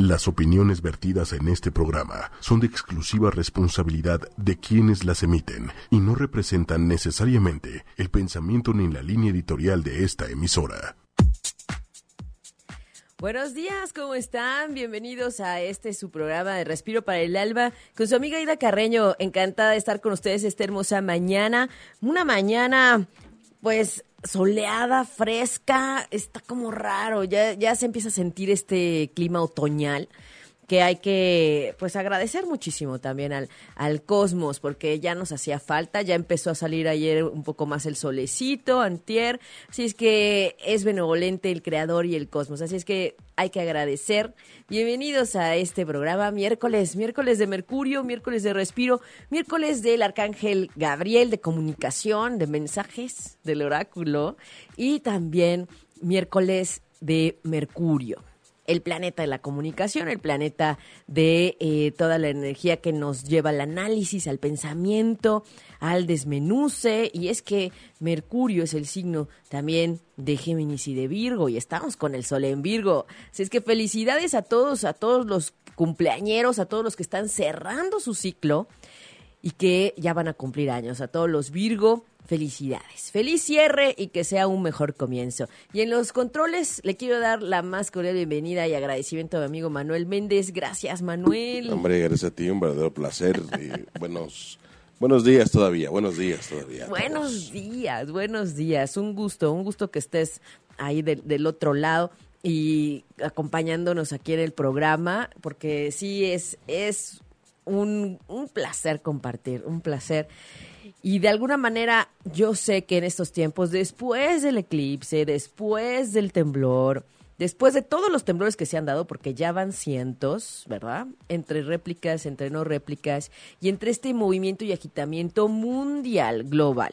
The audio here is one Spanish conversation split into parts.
Las opiniones vertidas en este programa son de exclusiva responsabilidad de quienes las emiten y no representan necesariamente el pensamiento ni la línea editorial de esta emisora. Buenos días, ¿cómo están? Bienvenidos a este su programa de Respiro para el Alba con su amiga Ida Carreño. Encantada de estar con ustedes esta hermosa mañana. Una mañana, pues, soleada, fresca, está como raro, ya, ya se empieza a sentir este clima otoñal que hay que pues agradecer muchísimo también al, al cosmos, porque ya nos hacía falta, ya empezó a salir ayer un poco más el solecito, antier, así es que es benevolente el creador y el cosmos, así es que hay que agradecer. Bienvenidos a este programa, miércoles, miércoles de Mercurio, miércoles de Respiro, miércoles del Arcángel Gabriel de comunicación, de mensajes del oráculo y también miércoles de Mercurio el planeta de la comunicación, el planeta de eh, toda la energía que nos lleva al análisis, al pensamiento, al desmenuce. Y es que Mercurio es el signo también de Géminis y de Virgo, y estamos con el Sol en Virgo. Así es que felicidades a todos, a todos los cumpleañeros, a todos los que están cerrando su ciclo y que ya van a cumplir años, a todos los Virgo Felicidades. Feliz cierre y que sea un mejor comienzo. Y en los controles le quiero dar la más cordial bienvenida y agradecimiento a mi amigo Manuel Méndez. Gracias, Manuel. Hombre, gracias a ti, un verdadero placer. Y buenos, buenos días todavía, buenos días todavía. Buenos días, buenos días. Un gusto, un gusto que estés ahí del otro lado y acompañándonos aquí en el programa, porque sí es, es un, un placer compartir, un placer. Y de alguna manera yo sé que en estos tiempos, después del eclipse, después del temblor, después de todos los temblores que se han dado, porque ya van cientos, ¿verdad? Entre réplicas, entre no réplicas, y entre este movimiento y agitamiento mundial, global.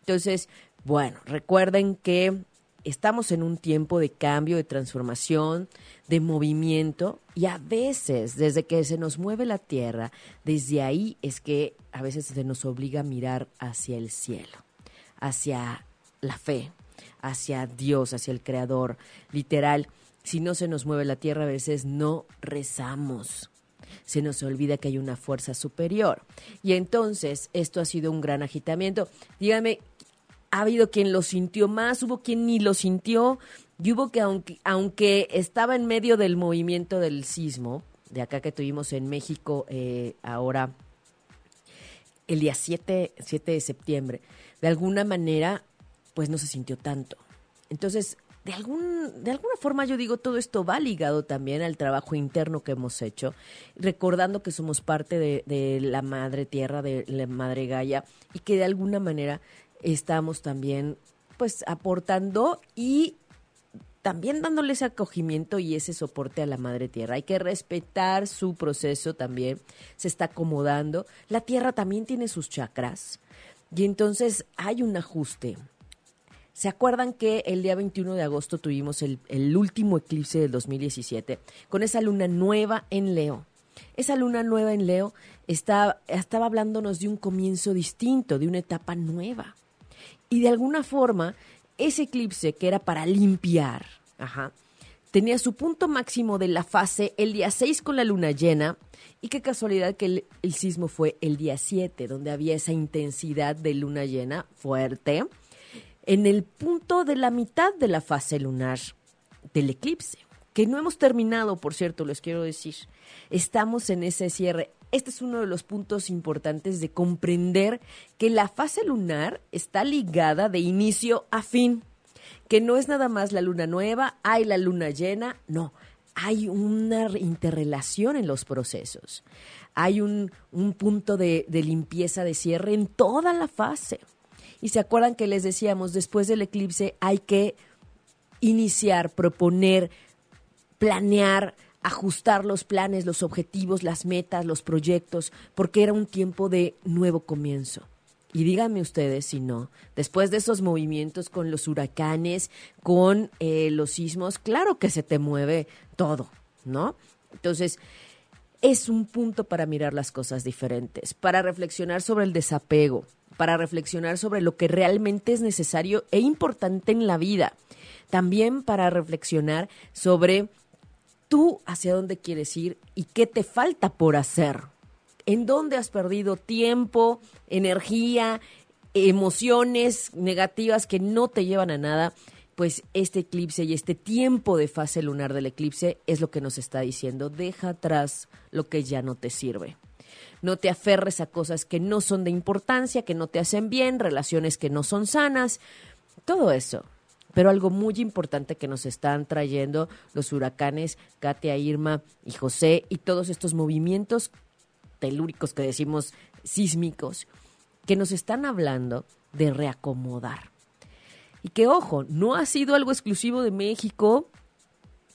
Entonces, bueno, recuerden que estamos en un tiempo de cambio, de transformación, de movimiento y a veces desde que se nos mueve la tierra, desde ahí es que a veces se nos obliga a mirar hacia el cielo, hacia la fe, hacia Dios, hacia el Creador. Literal, si no se nos mueve la tierra, a veces no rezamos. Se nos olvida que hay una fuerza superior. Y entonces esto ha sido un gran agitamiento. Dígame, ha habido quien lo sintió más, hubo quien ni lo sintió, y hubo que aunque, aunque estaba en medio del movimiento del sismo, de acá que tuvimos en México eh, ahora el día 7, 7 de septiembre, de alguna manera, pues no se sintió tanto. Entonces, de, algún, de alguna forma yo digo, todo esto va ligado también al trabajo interno que hemos hecho, recordando que somos parte de, la madre tierra, de la madre Gaia, y que de alguna manera estamos también pues aportando y también dándole ese acogimiento y ese soporte a la madre tierra. Hay que respetar su proceso también, se está acomodando. La tierra también tiene sus chakras y entonces hay un ajuste. ¿Se acuerdan que el día 21 de agosto tuvimos el, último eclipse del 2017 con esa luna nueva en Leo? Esa luna nueva en Leo estaba hablándonos de un comienzo distinto, de una etapa nueva. Y de alguna forma, ese eclipse que era para limpiar, tenía su punto máximo de la fase el día 6 con la luna llena. Y qué casualidad que el, el sismo fue el día 7, donde había esa intensidad de luna llena fuerte, en el punto de la mitad de la fase lunar del eclipse que no hemos terminado, por cierto, les quiero decir. Estamos en ese cierre. Este es uno de los puntos importantes de comprender que la fase lunar está ligada de inicio a fin, que no es nada más la luna nueva, hay la luna llena, no, hay una interrelación en los procesos, hay un, punto de, de limpieza, de cierre en toda la fase. Y se acuerdan que les decíamos, después del eclipse hay que iniciar, proponer, planear, ajustar los planes, los objetivos, las metas, los proyectos, porque era un tiempo de nuevo comienzo. Y díganme ustedes si no, después de esos movimientos con los huracanes, con eh, los sismos, claro que se te mueve todo, ¿no? Entonces, es un punto para mirar las cosas diferentes, para reflexionar sobre el desapego, para reflexionar sobre lo que realmente es necesario e importante en la vida, también para reflexionar sobre tú hacia dónde quieres ir y qué te falta por hacer. ¿En dónde has perdido tiempo, energía, emociones negativas que no te llevan a nada? Pues este eclipse y este tiempo de fase lunar del eclipse es lo que nos está diciendo. Deja atrás lo que ya no te sirve. No te aferres a cosas que no son de importancia, que no te hacen bien, relaciones que no son sanas, todo eso. Pero algo muy importante que nos están trayendo los huracanes Katia, Irma y José y todos estos movimientos telúricos que decimos sísmicos, que nos están hablando de reacomodar. Y que, ojo, no ha sido algo exclusivo de México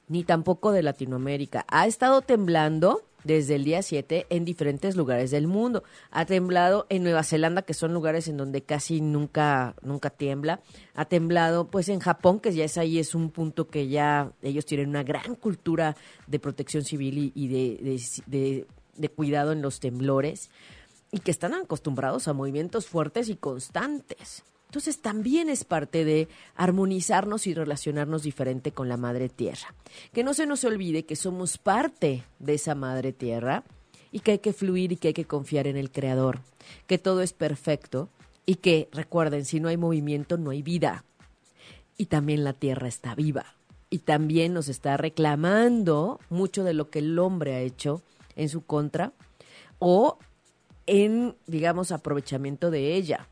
ni tampoco de Latinoamérica. Ha estado temblando desde el día 7 en diferentes lugares del mundo. Ha temblado en Nueva Zelanda, que son lugares en donde casi nunca, nunca tiembla. Ha temblado pues en Japón, que ya es ahí, es un punto que ya ellos tienen una gran cultura de protección civil y, de, de cuidado en los temblores y que están acostumbrados a movimientos fuertes y constantes. Entonces también es parte de armonizarnos y relacionarnos diferente con la Madre Tierra. Que no se nos olvide que somos parte de esa Madre Tierra y que hay que fluir y que hay que confiar en el Creador, que todo es perfecto y que, recuerden, si no hay movimiento no hay vida. Y también la Tierra está viva y también nos está reclamando mucho de lo que el hombre ha hecho en su contra o en, digamos, aprovechamiento de ella,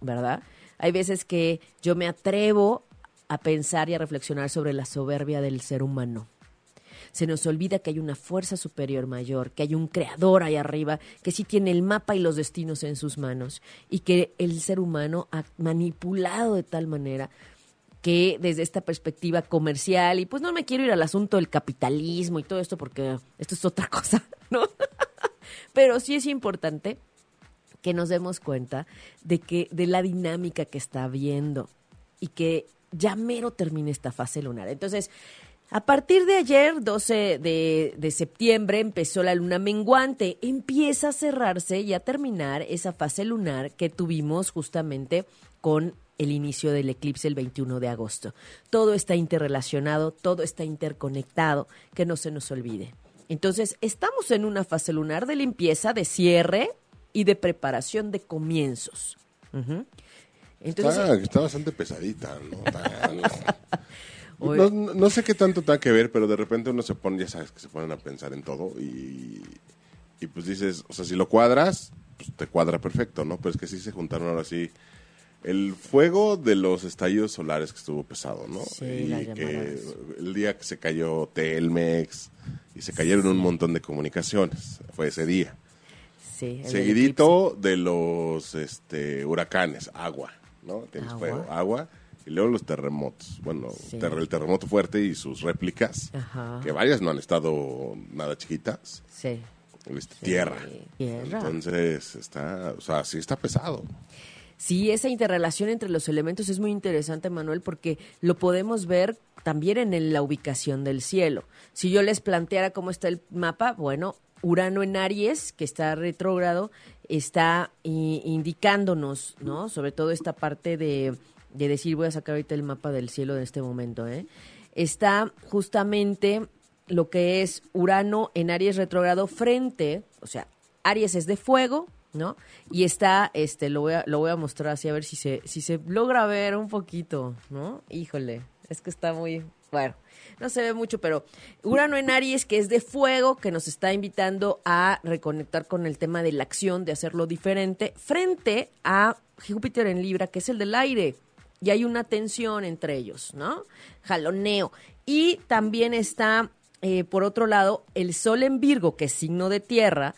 ¿verdad? Hay veces que yo me atrevo a pensar y a reflexionar sobre la soberbia del ser humano. Se nos olvida que hay una fuerza superior mayor, que hay un creador ahí arriba, que sí tiene el mapa y los destinos en sus manos y que el ser humano ha manipulado de tal manera que desde esta perspectiva comercial, y pues no me quiero ir al asunto del capitalismo y todo esto porque esto es otra cosa, Pero sí es importante que nos demos cuenta de que de la dinámica que está habiendo y que ya mero termine esta fase lunar. Entonces, a partir de ayer, 12 de, de, septiembre, empezó la luna menguante. Empieza a cerrarse y a terminar esa fase lunar que tuvimos justamente con el inicio del eclipse el 21 de agosto. Todo está interrelacionado, todo está interconectado, que no se nos olvide. Entonces, estamos en una fase lunar de limpieza, de cierre, y de preparación de comienzos. Entonces, está, bastante pesadita, ¿no? no, sé qué tanto tiene que ver, pero de repente uno se pone, ya sabes, que se ponen a pensar en todo y, y pues dices, o sea, si lo cuadras, pues te cuadra perfecto, ¿no? Pero es que sí se juntaron ahora sí el fuego de los estallidos solares que estuvo pesado, ¿no? Sí, y que el día que se cayó Telmex y se cayeron un montón de comunicaciones, fue ese día. Seguidito de los este, huracanes, agua, ¿no? Tienes agua. fuego, agua. Y luego los terremotos. Bueno, el terremoto fuerte y sus réplicas, que varias no han estado nada chiquitas. Sí. Este, tierra. tierra. Entonces, está, o sea, sí está pesado. Sí, esa interrelación entre los elementos es muy interesante, Manuel, porque lo podemos ver también en la ubicación del cielo. Si yo les planteara cómo está el mapa, bueno, Urano en Aries, que está retrógrado, está indicándonos, ¿no? Sobre todo esta parte de, de, decir, voy a sacar ahorita el mapa del cielo de este momento, ¿eh? Está justamente lo que es Urano en Aries retrógrado frente, o sea, Aries es de fuego, ¿no? Y está, este, lo voy a, lo voy a mostrar así a ver si se, si se logra ver un poquito, ¿no? Híjole, es que está muy, bueno, no se ve mucho, pero Urano en Aries, que es de fuego, que nos está invitando a reconectar con el tema de la acción, de hacerlo diferente, frente a Júpiter en Libra, que es el del aire. Y hay una tensión entre ellos, ¿no? Jaloneo. Y también está, eh, por otro lado, el Sol en Virgo, que es signo de tierra,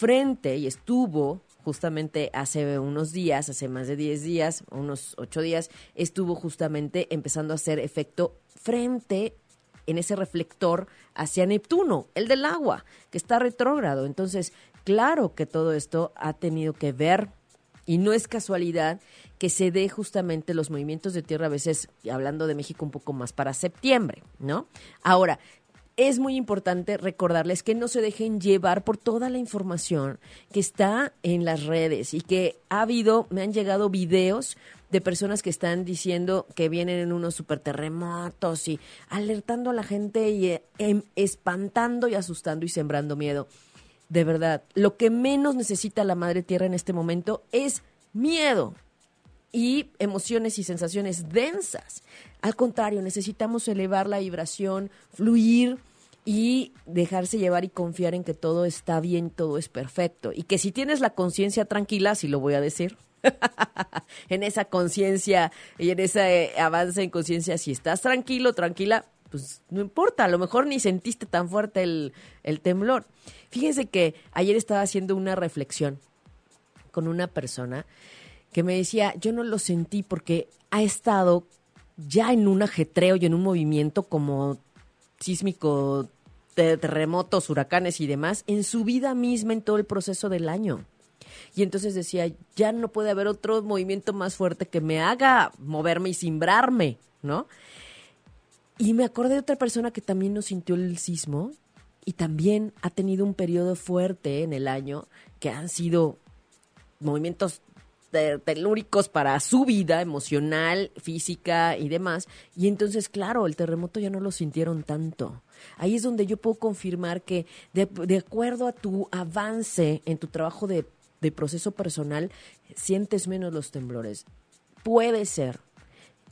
frente y estuvo justamente hace unos días, hace más de 10 días, unos 8 días, estuvo justamente empezando a hacer efecto frente en ese reflector hacia Neptuno, el del agua, que está retrógrado. Entonces, claro que todo esto ha tenido que ver y no es casualidad que se dé justamente los movimientos de tierra a veces, hablando de México un poco más para septiembre, ¿no? Ahora, es muy importante recordarles que no se dejen llevar por toda la información que está en las redes y que ha habido, me han llegado videos de personas que están diciendo que vienen en unos superterremotos y alertando a la gente y eh, em, espantando y asustando y sembrando miedo. De verdad, lo que menos necesita la Madre Tierra en este momento es miedo y emociones y sensaciones densas. Al contrario, necesitamos elevar la vibración, fluir y dejarse llevar y confiar en que todo está bien, todo es perfecto. Y que si tienes la conciencia tranquila, si lo voy a decir, en esa conciencia y en ese avance en conciencia, si estás tranquilo, tranquila, pues no importa, a lo mejor ni sentiste tan fuerte el, el temblor. Fíjense que ayer estaba haciendo una reflexión con una persona que me decía, yo no lo sentí porque ha estado ya en un ajetreo y en un movimiento como sísmico, terremotos, huracanes y demás, en su vida misma, en todo el proceso del año. Y entonces decía, ya no puede haber otro movimiento más fuerte que me haga moverme y cimbrarme, ¿no? Y me acordé de otra persona que también no sintió el sismo y también ha tenido un periodo fuerte en el año que han sido movimientos telúricos para su vida emocional, física y demás. Y entonces, claro, el terremoto ya no lo sintieron tanto. Ahí es donde yo puedo confirmar que de, acuerdo a tu avance en tu trabajo de de proceso personal, sientes menos los temblores. Puede ser.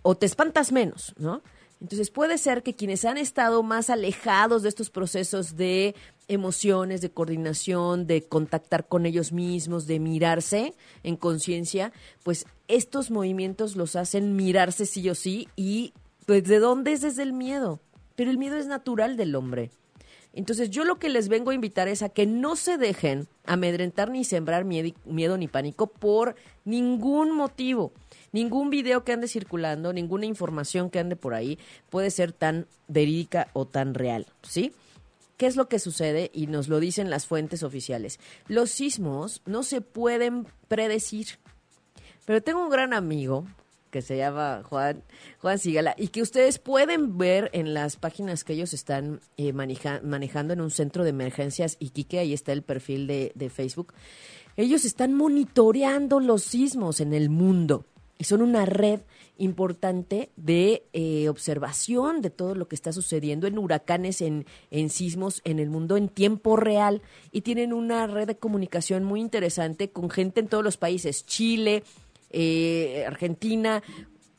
O te espantas menos, ¿no? Entonces puede ser que quienes han estado más alejados de estos procesos de emociones, de coordinación, de contactar con ellos mismos, de mirarse en conciencia, pues estos movimientos los hacen mirarse sí o sí y pues de dónde es desde el miedo. Pero el miedo es natural del hombre. Entonces yo lo que les vengo a invitar es a que no se dejen amedrentar ni sembrar miedo, ni pánico por ningún motivo. Ningún video que ande circulando, ninguna información que ande por ahí puede ser tan verídica o tan real, ¿sí? ¿Qué es lo que sucede? Y nos lo dicen las fuentes oficiales. Los sismos no se pueden predecir. Pero tengo un gran amigo que se llama Juan, Juan Sigala, y que ustedes pueden ver en las páginas que ellos están eh, manejando en un centro de emergencias Iquique, ahí está el perfil de, Facebook. Ellos están monitoreando los sismos en el mundo y son una red importante de eh, observación de todo lo que está sucediendo en huracanes, en, en sismos en el mundo en tiempo real y tienen una red de comunicación muy interesante con gente en todos los países, Chile, eh, Argentina,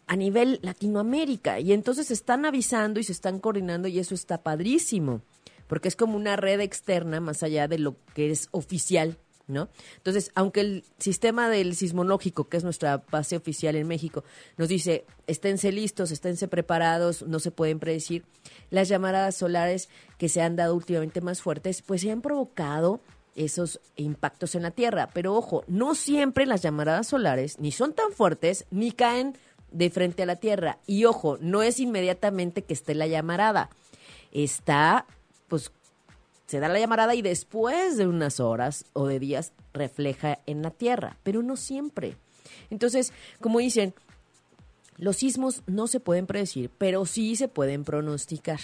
a nivel Latinoamérica. Y entonces se están avisando y se están coordinando y eso está padrísimo, porque es como una red externa más allá de lo que es oficial. ¿No? Entonces, aunque el sistema del sismológico, que es nuestra base oficial en México, nos dice, esténse listos, esténse preparados, no se pueden predecir, las llamadas solares que se han dado últimamente más fuertes, pues se han provocado esos impactos en la Tierra. Pero ojo, no siempre las llamaradas solares ni son tan fuertes ni caen de frente a la Tierra. Y ojo, no es inmediatamente que esté la llamarada. Está, pues, se da la llamarada y después de unas horas o de días refleja en la Tierra, pero no siempre. Entonces, como dicen, los sismos no se pueden predecir, pero sí se pueden pronosticar.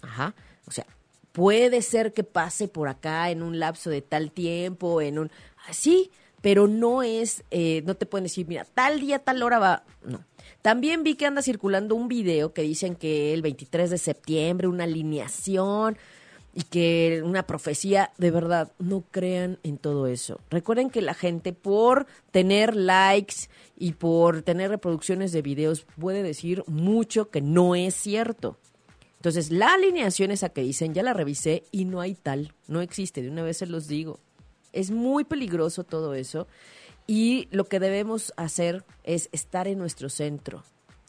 Ajá. O sea, puede ser que pase por acá en un lapso de tal tiempo, en un así, pero no es, eh, no te pueden decir, mira, tal día, tal hora va, no. También vi que anda circulando un video que dicen que el 23 de septiembre, una alineación y que una profecía, de verdad, no crean en todo eso. Recuerden que la gente por tener likes y por tener reproducciones de videos puede decir mucho que no es cierto. Entonces, la alineación esa que dicen, ya la revisé y no hay tal, no existe, de una vez se los digo. Es muy peligroso todo eso y lo que debemos hacer es estar en nuestro centro,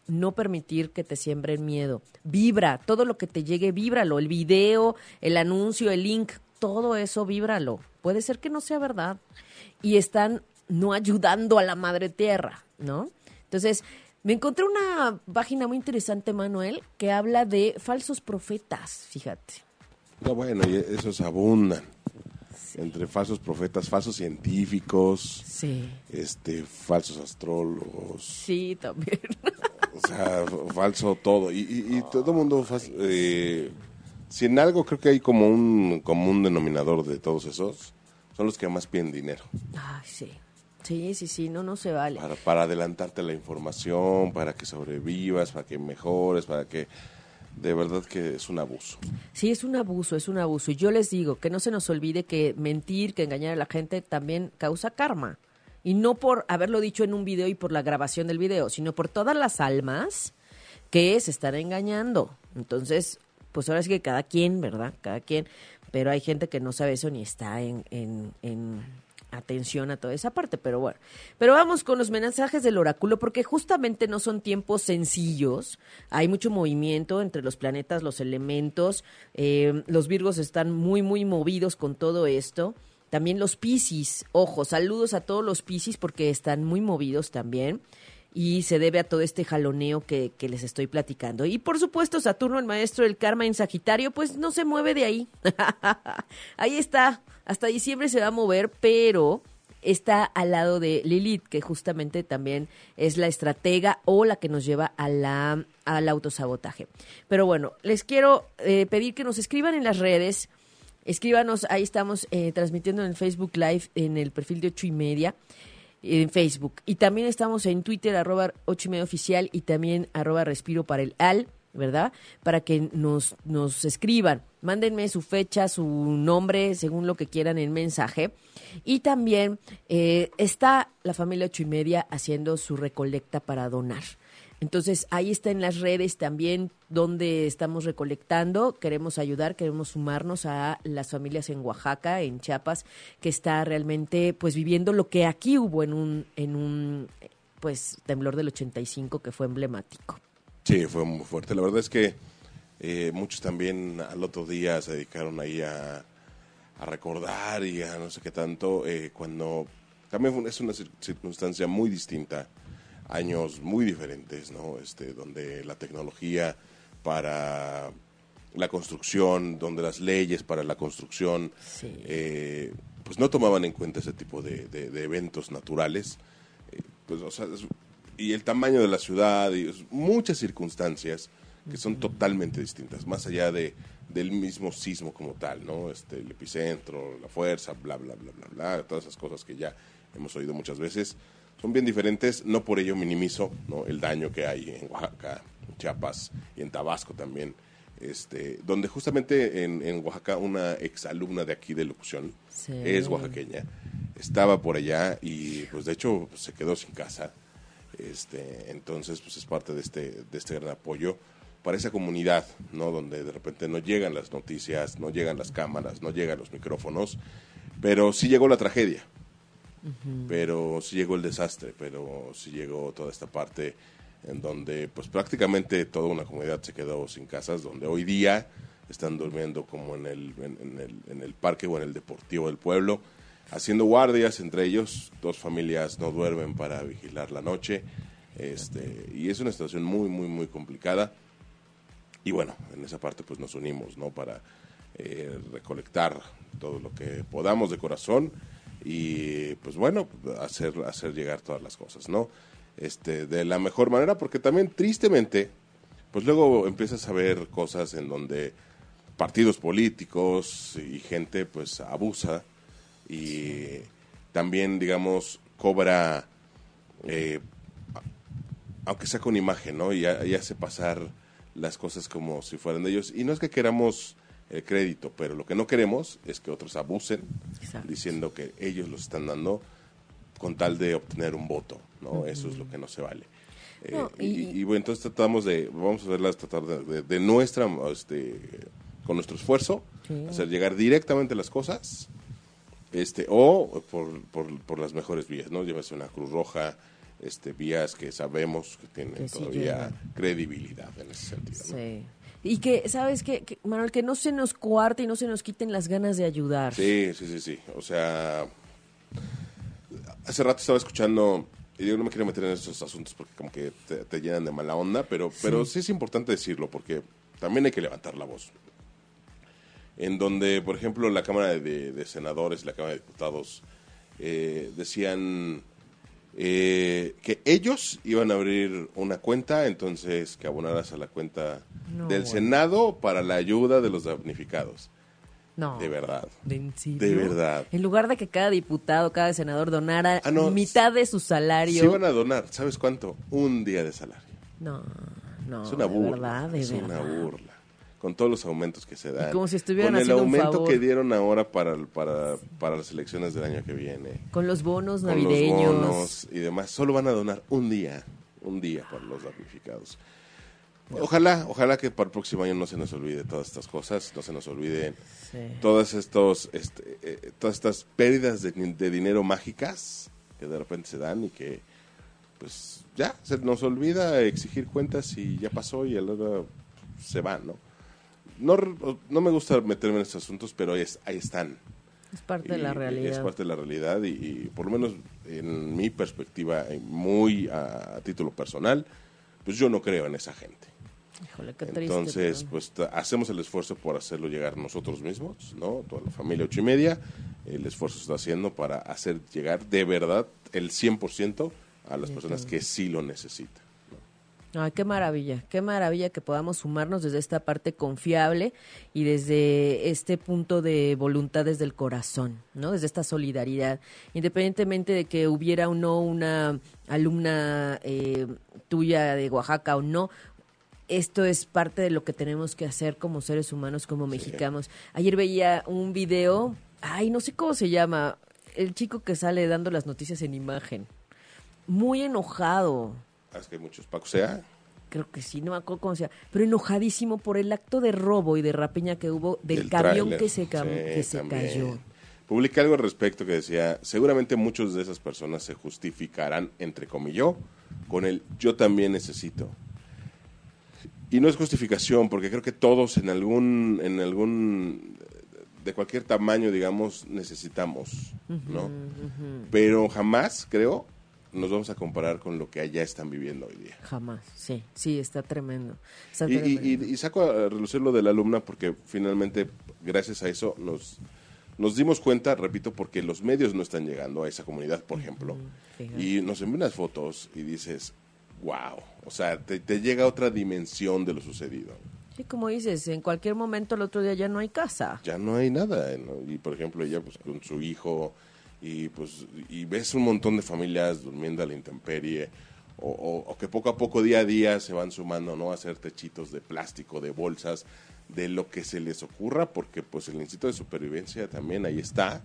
no permitir que te siembren miedo. Vibra, todo lo que te llegue, víbralo, el video, el anuncio, el link, todo eso víbralo. Puede ser que no sea verdad y están no ayudando a la madre tierra, ¿no? Entonces, me encontré una página muy interesante, Manuel, que habla de falsos profetas, fíjate. No, bueno, y esos abundan. Entre falsos profetas, falsos científicos, sí. este, falsos astrólogos. Sí, también. O sea, falso todo. Y, todo el mundo, eh, si en algo creo que hay como un común denominador de todos esos, son los que más piden dinero. Ay, sí. Sí, sí, sí, no, no se vale. Para, para adelantarte la información, para que sobrevivas, para que mejores, para que de verdad que es un abuso. Sí, es un abuso, es un abuso. Y yo les digo que no se nos olvide que mentir, que engañar a la gente también causa karma. Y no por haberlo dicho en un video y por la grabación del video, sino por todas las almas que se están engañando. Entonces, pues ahora sí que cada quien, ¿verdad? Cada quien. Pero hay gente que no sabe eso ni está en, en, en atención a toda esa parte, pero bueno. Pero vamos con los mensajes del oráculo, porque justamente no son tiempos sencillos. Hay mucho movimiento entre los planetas, los elementos. Eh, los Virgos están muy, muy movidos con todo esto. También los Piscis, ojo, saludos a todos los Piscis porque están muy movidos también y se debe a todo este jaloneo que, que, les estoy platicando. Y por supuesto, Saturno, el maestro del karma en Sagitario, pues no se mueve de ahí. ahí está, hasta diciembre se va a mover, pero está al lado de Lilith, que justamente también es la estratega o la que nos lleva a la, al autosabotaje. Pero bueno, les quiero eh, pedir que nos escriban en las redes. Escríbanos, ahí estamos eh, transmitiendo en Facebook Live en el perfil de ocho y media en Facebook. Y también estamos en Twitter, arroba ocho y media oficial y también arroba respiro para el al, ¿verdad? Para que nos, nos escriban. Mándenme su fecha, su nombre, según lo que quieran en mensaje. Y también eh, está la familia ocho y media haciendo su recolecta para donar. Entonces, ahí está en las redes también donde estamos recolectando. Queremos ayudar, queremos sumarnos a las familias en Oaxaca, en Chiapas, que está realmente pues viviendo lo que aquí hubo en un en un pues temblor del 85 que fue emblemático. Sí, fue muy fuerte. La verdad es que eh, muchos también al otro día se dedicaron ahí a, recordar y a no sé qué tanto, eh, cuando también es una circunstancia muy distinta años muy diferentes, ¿no? Este, donde la tecnología para la construcción, donde las leyes para la construcción, eh, pues no tomaban en cuenta ese tipo de, eventos naturales. Eh, pues, y el tamaño de la ciudad, y muchas circunstancias que son totalmente distintas, más allá de, del mismo sismo como tal, ¿no? Este, el epicentro, la fuerza, bla, bla, bla, bla, bla, todas esas cosas que ya hemos oído muchas veces son bien diferentes, no por ello minimizo ¿no? el daño que hay en Oaxaca, en Chiapas y en Tabasco también, este, donde justamente en, en Oaxaca una exalumna de aquí de locución es oaxaqueña, estaba por allá y pues de hecho pues, se quedó sin casa, este, entonces pues es parte de este, de este gran apoyo para esa comunidad, ¿no? Donde de repente no llegan las noticias, no llegan las cámaras, no llegan los micrófonos, pero sí llegó la tragedia, pero sí llegó el desastre, pero sí llegó toda esta parte en donde pues prácticamente toda una comunidad se quedó sin casas, donde hoy día están durmiendo como en el, en, el, en el parque o en el deportivo del pueblo, haciendo guardias entre ellos, dos familias no duermen para vigilar la noche, este, y es una situación muy, muy, muy complicada. Y bueno, en esa parte pues nos unimos, ¿no? Para eh, recolectar todo lo que podamos de corazón y pues bueno, hacer, hacer llegar todas las cosas, ¿no? Este, de la mejor manera, porque también tristemente, pues luego empiezas a ver cosas en donde partidos políticos y gente pues abusa y también, digamos, cobra, eh, aunque sea con imagen, ¿no? Y, y hace pasar las cosas como si fueran de ellos. Y no es que queramos el crédito, pero lo que no queremos es que otros abusen diciendo que ellos los están dando con tal de obtener un voto, ¿no? Eso es lo que no se vale. Eh, y, bueno, entonces tratamos de, vamos a verlas tratar de, nuestra, este, con nuestro esfuerzo, hacer llegar directamente las cosas, este, o por, por, por las mejores vías, ¿no? Llévese una Cruz Roja, este, vías que sabemos que tienen todavía credibilidad en ese sentido. Sí. Y que, ¿sabes qué, Manuel? Que no se nos cuarte y no se nos quiten las ganas de ayudar. Sí, sí, sí, sí. O sea, hace rato estaba escuchando, y digo, no me quiero meter en esos asuntos porque como que te, llenan de mala onda, pero sí. pero sí es importante decirlo porque también hay que levantar la voz. En donde, por ejemplo, la Cámara de, Senadores y la Cámara de Diputados eh, decían eh, que ellos iban a abrir una cuenta, entonces que abonaras a la cuenta del Senado para la ayuda de los damnificados. No. De verdad. ¿De, verdad. En lugar de que cada diputado, cada senador donara ah, mitad de su salario. Sí iban a donar, ¿sabes cuánto? Un día de salario. No, no. Es una burla. es una burla. Con todos los aumentos que se dan. como si estuvieran Con el aumento que dieron ahora para, para, para las elecciones del año que viene. Con los bonos navideños. Con los bonos y demás. Solo van a donar un día. Un día para los damnificados. Ojalá, ojalá que para el próximo año no se nos olvide todas estas cosas, no se nos olviden todas estos, este, eh, todas estas pérdidas de, dinero mágicas que de repente se dan y que, pues, ya se nos olvida exigir cuentas y ya pasó y el otro se va, ¿no? No, no me gusta meterme en estos asuntos, pero ahí, ahí están. Es parte de la realidad. Es parte de la realidad y, por lo menos en mi perspectiva, muy a título personal, pues yo no creo en esa gente. Entonces, pues hacemos el esfuerzo por hacerlo llegar nosotros mismos, ¿no? Toda la familia ocho y media, el esfuerzo se está haciendo para hacer llegar de verdad el 100% a las personas que sí lo necesitan. Ay, qué maravilla, qué maravilla que podamos sumarnos desde esta parte confiable y desde este punto de voluntad desde el corazón, ¿no? Desde esta solidaridad, independientemente de que hubiera o no una alumna eh, tuya de Oaxaca o no, esto es parte de lo que tenemos que hacer como seres humanos, como mexicanos. Ayer veía un video, ay, no sé cómo se llama, el chico que sale dando las noticias en imagen. Muy enojado. ¿Es que hay muchos Paco sea? Creo que sí, no me acuerdo cómo se llama. Pero enojadísimo por el acto de robo y de rapiña que hubo del, camión que se, que se cayó. Publiqué algo al respecto que decía, seguramente muchos de esas personas se justificarán, entre comillas, con el yo también necesito. Y no es justificación, porque creo que todos en algún, en algún, de cualquier tamaño, digamos, necesitamos, ¿no? Pero jamás, creo, nos vamos a comparar con lo que allá están viviendo hoy día. Jamás, sí, sí, está tremendo. y, saco a relucir lo de la alumna porque finalmente, gracias a eso, nos, nos dimos cuenta, repito, porque los medios no están llegando a esa comunidad, por ejemplo, y nos envían unas fotos y dices, wow, o sea, te, llega otra dimensión de lo sucedido. Sí, como dices, en cualquier momento el otro día ya no hay casa. Ya no hay nada. Y por ejemplo, ella pues con su hijo y pues y ves un montón de familias durmiendo a la intemperie o, que poco a poco día a día se van sumando no a hacer techitos de plástico de bolsas de lo que se les ocurra porque pues el instinto de supervivencia también ahí está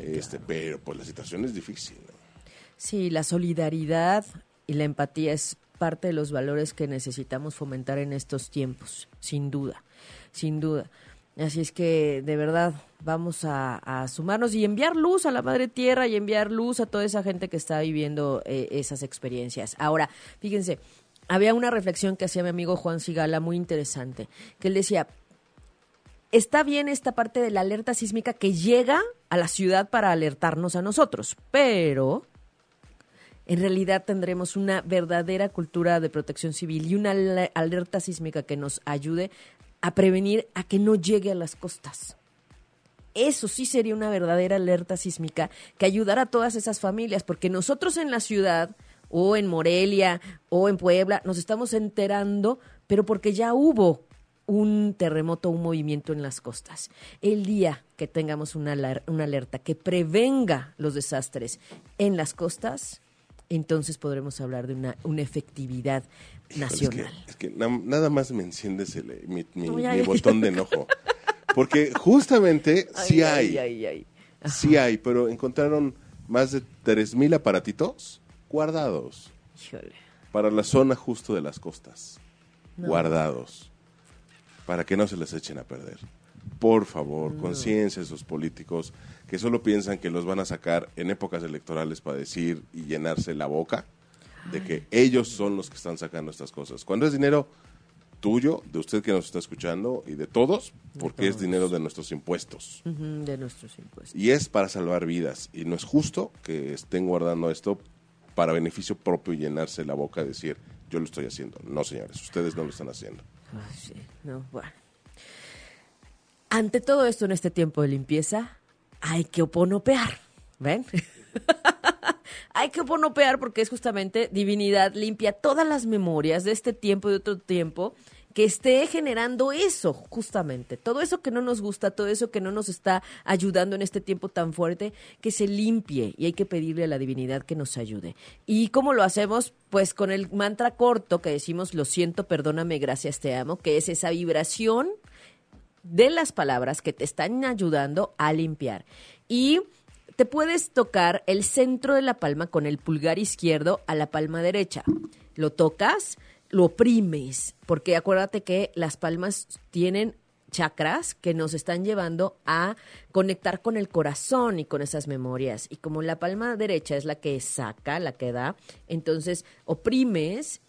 este pero pues la situación es difícil sí la solidaridad y la empatía es parte de los valores que necesitamos fomentar en estos tiempos, sin duda, sin duda. Así es que de verdad vamos a, sumarnos y enviar luz a la Madre Tierra y enviar luz a toda esa gente que está viviendo eh, esas experiencias. Ahora, fíjense, había una reflexión que hacía mi amigo Juan Sigala muy interesante, que él decía, está bien esta parte de la alerta sísmica que llega a la ciudad para alertarnos a nosotros, pero en realidad tendremos una verdadera cultura de protección civil y una alerta sísmica que nos ayude a prevenir a que no llegue a las costas. Eso sí sería una verdadera alerta sísmica que ayudara a todas esas familias, porque nosotros en la ciudad o en Morelia o en Puebla nos estamos enterando, pero porque ya hubo un terremoto, un movimiento en las costas. El día que tengamos una, una alerta que prevenga los desastres en las costas, entonces podremos hablar de una, una efectividad nacional. Es que, nada más me enciendes mi, botón de enojo. Porque justamente sí hay. sí hay, pero encontraron más de 3.000 aparatitos guardados. Para la zona justo de las costas. Guardados. Para que no se les echen a perder. Por favor, conciencia esos políticos que solo piensan que los van a sacar en épocas electorales para decir y llenarse la boca de que ellos son los que están sacando estas cosas. Cuando es dinero tuyo, de usted que nos está escuchando y de todos, porque es dinero de nuestros impuestos. de nuestros impuestos. Y es para salvar vidas. Y no es justo que estén guardando esto para beneficio propio y llenarse la boca de decir, yo lo estoy haciendo. No, señores, ustedes no lo están haciendo. sí, no, bueno. Ante todo esto en este tiempo de limpieza, hay que oponopear. ¿Ven? hay que ponopear porque es justamente divinidad limpia todas las memorias de este tiempo y de otro tiempo que esté generando eso, justamente. Todo eso que no nos gusta, todo eso que no nos está ayudando en este tiempo tan fuerte, que se limpie y hay que pedirle a la divinidad que nos ayude. ¿Y cómo lo hacemos? Pues con el mantra corto que decimos, lo siento, perdóname, gracias, te amo, que es esa vibración de las palabras que te están ayudando a limpiar. Y te puedes tocar el centro de la palma con el pulgar izquierdo a la palma derecha. Lo tocas lo oprimes, porque acuérdate que las palmas tienen chakras que nos están llevando a conectar con el corazón y con esas memorias. Y como la palma derecha es la que saca, la que da, entonces oprimes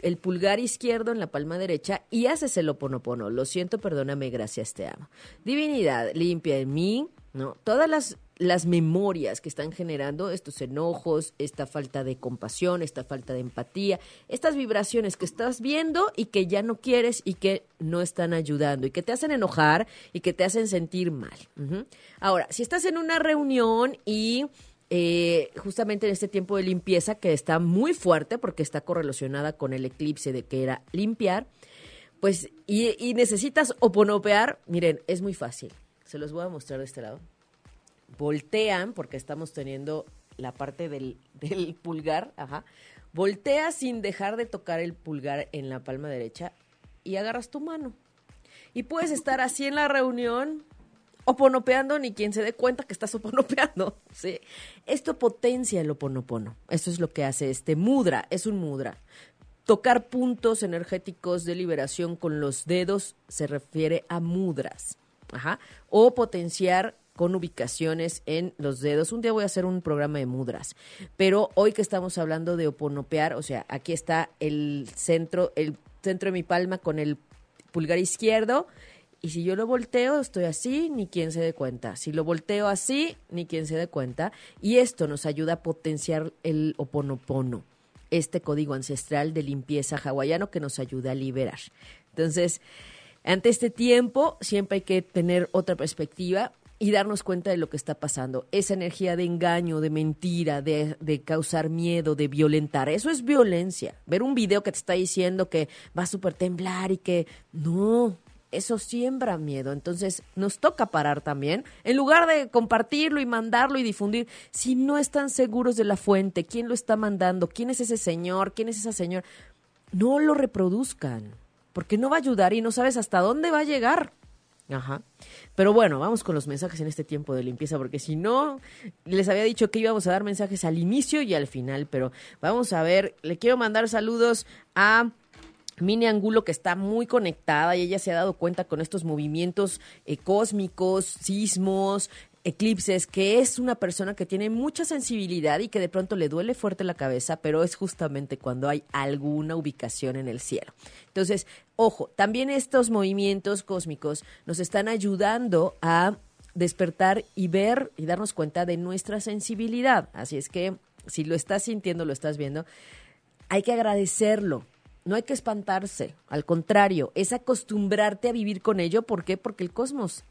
el pulgar izquierdo en la palma derecha y haces el oponopono. Lo siento, perdóname, gracias, te amo. Divinidad, limpia en mí, ¿no? Todas las las memorias que están generando estos enojos, esta falta de compasión, esta falta de empatía, estas vibraciones que estás viendo y que ya no quieres y que no están ayudando y que te hacen enojar y que te hacen sentir mal. Ahora, si estás en una reunión y eh, justamente en este tiempo de limpieza que está muy fuerte porque está correlacionada con el eclipse de que era limpiar, pues y, y necesitas oponopear, miren, es muy fácil. Se los voy a mostrar de este lado voltean, porque estamos teniendo la parte del, pulgar, ajá, voltea sin dejar de tocar el pulgar en la palma derecha y agarras tu mano. Y puedes estar así en la reunión, oponopeando, ni quien se dé cuenta que estás oponopeando. ¿sí? Esto potencia el oponopono. Eso es lo que hace este mudra, es un mudra. Tocar puntos energéticos de liberación con los dedos se refiere a mudras. Ajá. O potenciar con ubicaciones en los dedos. Un día voy a hacer un programa de mudras, pero hoy que estamos hablando de oponopear, o sea, aquí está el centro, el centro de mi palma con el pulgar izquierdo. Y si yo lo volteo, estoy así, ni quien se dé cuenta. Si lo volteo así, ni quien se dé cuenta. Y esto nos ayuda a potenciar el oponopono, este código ancestral de limpieza hawaiano que nos ayuda a liberar. Entonces, ante este tiempo, siempre hay que tener otra perspectiva y darnos cuenta de lo que está pasando. Esa energía de engaño, de mentira, de, causar miedo, de violentar. Eso es violencia. Ver un video que te está diciendo que va a super temblar y que no, eso siembra miedo. Entonces nos toca parar también. En lugar de compartirlo y mandarlo y difundir, si no están seguros de la fuente, quién lo está mandando, quién es ese señor, quién es esa señora, no lo reproduzcan. Porque no va a ayudar y no sabes hasta dónde va a llegar. Ajá. Pero bueno, vamos con los mensajes en este tiempo de limpieza, porque si no, les había dicho que íbamos a dar mensajes al inicio y al final, pero vamos a ver, le quiero mandar saludos a... Mini Angulo que está muy conectada y ella se ha dado cuenta con estos movimientos eh, cósmicos, sismos, eclipses, que es una persona que tiene mucha sensibilidad y que de pronto le duele fuerte la cabeza, pero es justamente cuando hay alguna ubicación en el cielo. Entonces, ojo, también estos movimientos cósmicos nos están ayudando a despertar y ver y darnos cuenta de nuestra sensibilidad. Así es que si lo estás sintiendo, lo estás viendo, hay que agradecerlo. No hay que espantarse, al contrario, es acostumbrarte a vivir con ello. ¿Por qué? Porque el cosmos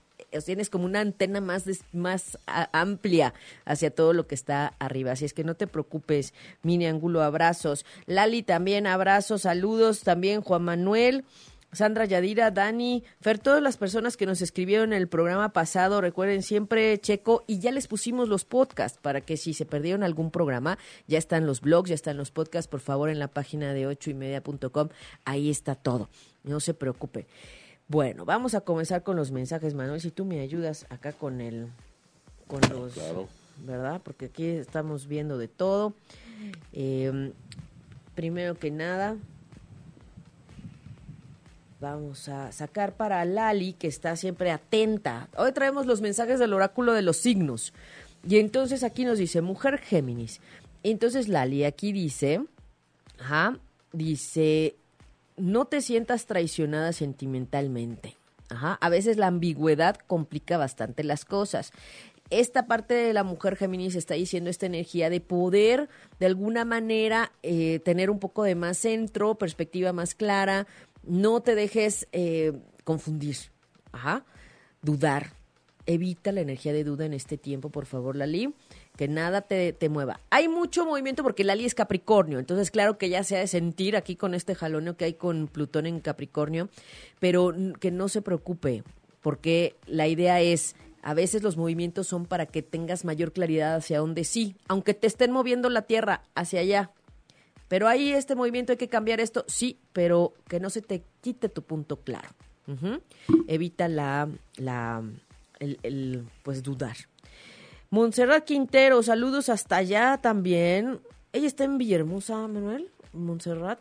tienes como una antena más, más amplia hacia todo lo que está arriba. Así es que no te preocupes, Mini Angulo, abrazos. Lali también, abrazos, saludos también, Juan Manuel. Sandra Yadira, Dani, Fer, todas las personas que nos escribieron en el programa pasado, recuerden siempre Checo y ya les pusimos los podcasts para que si se perdieron algún programa, ya están los blogs, ya están los podcasts, por favor en la página de ocho y media.com, ahí está todo, no se preocupe. Bueno, vamos a comenzar con los mensajes, Manuel. Si tú me ayudas acá con el, con los, ¿verdad? Porque aquí estamos viendo de todo. Em, primero que nada, vamos a sacar para Lali, que está siempre atenta. Hoy traemos los mensajes del oráculo de los signos. Y entonces aquí nos dice, mujer Géminis. Entonces Lali aquí dice, ajá, dice, no te sientas traicionada sentimentalmente. Ajá. A veces la ambigüedad complica bastante las cosas. Esta parte de la mujer Géminis está diciendo esta energía de poder, de alguna manera, eh, tener un poco de más centro, perspectiva más clara. No te dejes eh, confundir, Ajá. dudar. evita la energía de duda en este tiempo, por favor, Lali, que nada te, te mueva. Hay mucho movimiento porque Lali es Capricornio, entonces claro que ya se ha de sentir aquí con este jaloneo que hay con Plutón en Capricornio, pero que no se preocupe, porque la idea es a veces los movimientos son para que tengas mayor claridad hacia dónde sí, aunque te estén moviendo la Tierra hacia allá. Pero ahí este movimiento hay que cambiar esto, sí, pero que no se te quite tu punto claro. Evita la, la, el, pues dudar. Montserrat Quintero, saludos hasta allá también. Ella está en Villahermosa, Manuel. Montserrat.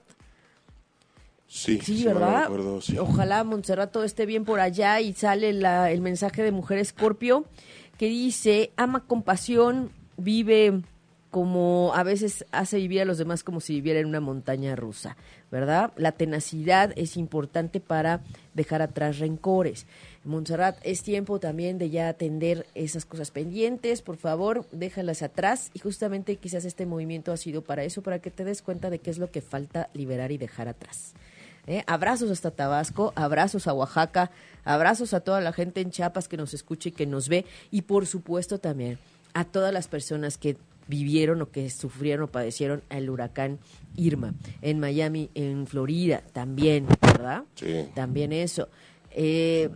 Sí, sí, ¿verdad? Ojalá Montserrat todo esté bien por allá y sale la, el mensaje de Mujer Escorpio que dice, ama con pasión, vive como a veces hace vivir a los demás como si viviera en una montaña rusa, ¿verdad? La tenacidad es importante para dejar atrás rencores. Montserrat, es tiempo también de ya atender esas cosas pendientes, por favor, déjalas atrás y justamente quizás este movimiento ha sido para eso, para que te des cuenta de qué es lo que falta liberar y dejar atrás. ¿eh? Abrazos hasta Tabasco, abrazos a Oaxaca, abrazos a toda la gente en Chiapas que nos escucha y que nos ve y por supuesto también a todas las personas que vivieron o que sufrieron o padecieron el huracán Irma. En Miami, en Florida, también, ¿verdad? Sí. También eso. Eh,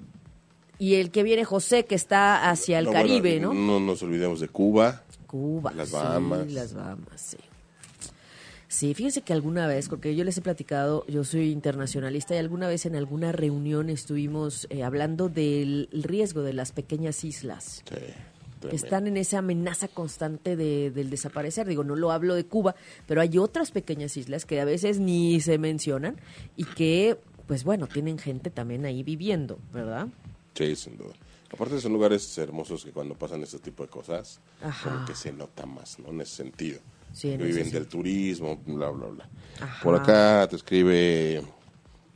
y el que viene José, que está hacia el Caribe, ¿no? No nos olvidemos de Cuba. Cuba. Las Bahamas. Sí, las Bahamas, sí. Sí, fíjense que alguna vez, porque yo les he platicado, yo soy internacionalista y alguna vez en alguna reunión estuvimos eh, hablando del riesgo de las pequeñas islas. que están en esa amenaza constante de, del desaparecer. Digo, no lo hablo de Cuba, pero hay otras pequeñas islas que a veces ni se mencionan y que, pues bueno, tienen gente también ahí viviendo, ¿verdad? Sí, sin duda. Aparte son lugares hermosos que cuando pasan este tipo de cosas, como que se nota más, ¿no? En ese sentido que viven del turismo, bla, bla, bla. Por acá te escribe,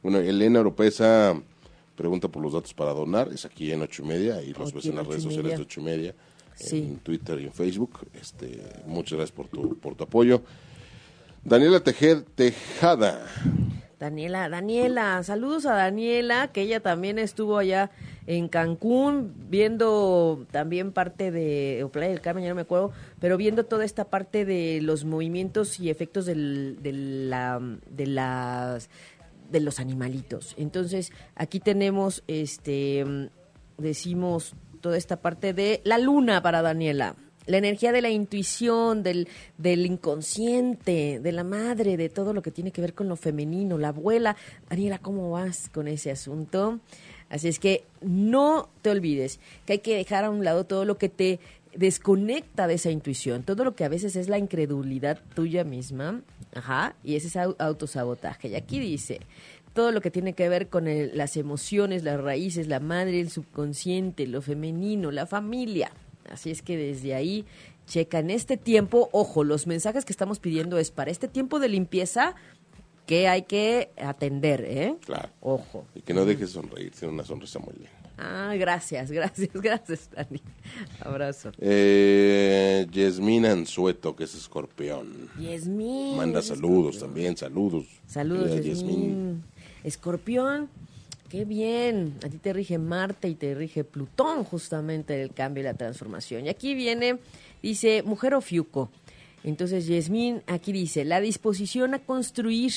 bueno, Elena Oropesa pregunta por los datos para donar, es aquí en ocho y media, y los ves en las redes sociales de ocho y media, en Twitter y en Facebook. Este, muchas gracias por tu, por tu apoyo. Daniela Tejada. Daniela, Daniela, saludos a Daniela, que ella también estuvo allá en Cancún, viendo también parte de, o Playa del Carmen, ya no me acuerdo, pero viendo toda esta parte de los movimientos y efectos del, de, la, de las de los animalitos. Entonces, aquí tenemos, este, decimos toda esta parte de la luna para Daniela la energía de la intuición, del, del inconsciente, de la madre, de todo lo que tiene que ver con lo femenino, la abuela. Daniela, ¿cómo vas con ese asunto? Así es que no te olvides que hay que dejar a un lado todo lo que te desconecta de esa intuición, todo lo que a veces es la incredulidad tuya misma, ajá, y ese es autosabotaje. Y aquí dice, todo lo que tiene que ver con las emociones, las raíces, la madre, el subconsciente, lo femenino, la familia. Así es que desde ahí checa en este tiempo, ojo, los mensajes que estamos pidiendo es para este tiempo de limpieza, que hay que atender, ¿eh? Claro. Ojo. Y que no dejes sonreír, tiene una sonrisa muy linda. Ah, gracias, gracias, gracias, Dani. Abrazo. Eh, Yasmín Anzueto, que es escorpión. Yasmín. Manda saludos también, saludos. Saludos, Yasmín. Escorpión, qué bien. A ti te rige Marte y te rige Plutón, justamente el cambio y la transformación. Y aquí viene, dice, mujer o fiuco. Entonces, Yasmín aquí dice, la disposición a construir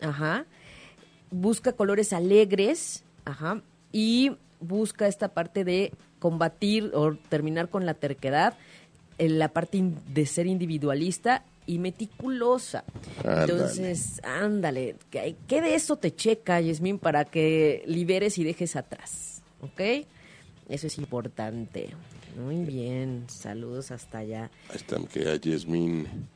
Ajá. Busca colores alegres, ajá, y busca esta parte de combatir o terminar con la terquedad, en la parte de ser individualista y meticulosa. Entonces, ándale, ¿qué de eso te checa, Yasmín, para que liberes y dejes atrás? ¿Ok? Eso es importante. Muy bien, saludos hasta allá. Ahí está, que a Yasmín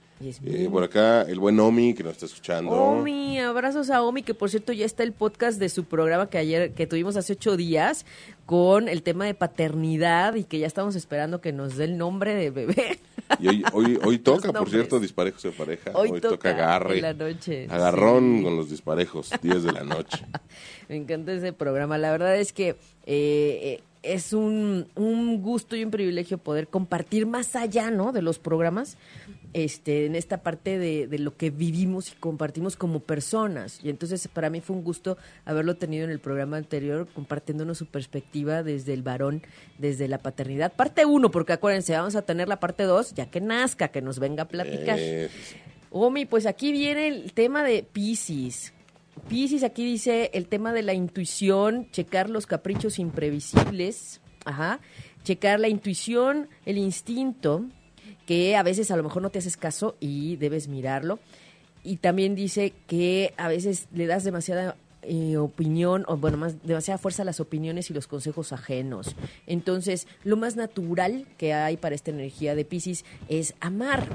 eh, por acá, el buen Omi, que nos está escuchando. Omi, abrazos a Omi, que por cierto ya está el podcast de su programa que ayer, que tuvimos hace ocho días, con el tema de paternidad y que ya estamos esperando que nos dé el nombre de bebé. Y hoy, hoy, hoy toca, por cierto, disparejos de pareja. Hoy, toca, agarre. la noche. Agarrón con los disparejos, 10 de la noche. Me encanta ese programa. La verdad es que eh, es un, un gusto y un privilegio poder compartir más allá, ¿no? De los programas este, en esta parte de, de, lo que vivimos y compartimos como personas. Y entonces para mí fue un gusto haberlo tenido en el programa anterior, compartiéndonos su perspectiva desde el varón, desde la paternidad. Parte uno, porque acuérdense, vamos a tener la parte dos, ya que nazca, que nos venga a platicar. Eh. Omi, pues aquí viene el tema de Pisces. Pisces aquí dice el tema de la intuición, checar los caprichos imprevisibles, ajá, checar la intuición, el instinto, que a veces a lo mejor no te haces caso y debes mirarlo. Y también dice que a veces le das demasiada eh, opinión, o bueno, más demasiada fuerza a las opiniones y los consejos ajenos. Entonces, lo más natural que hay para esta energía de Pisces es amar.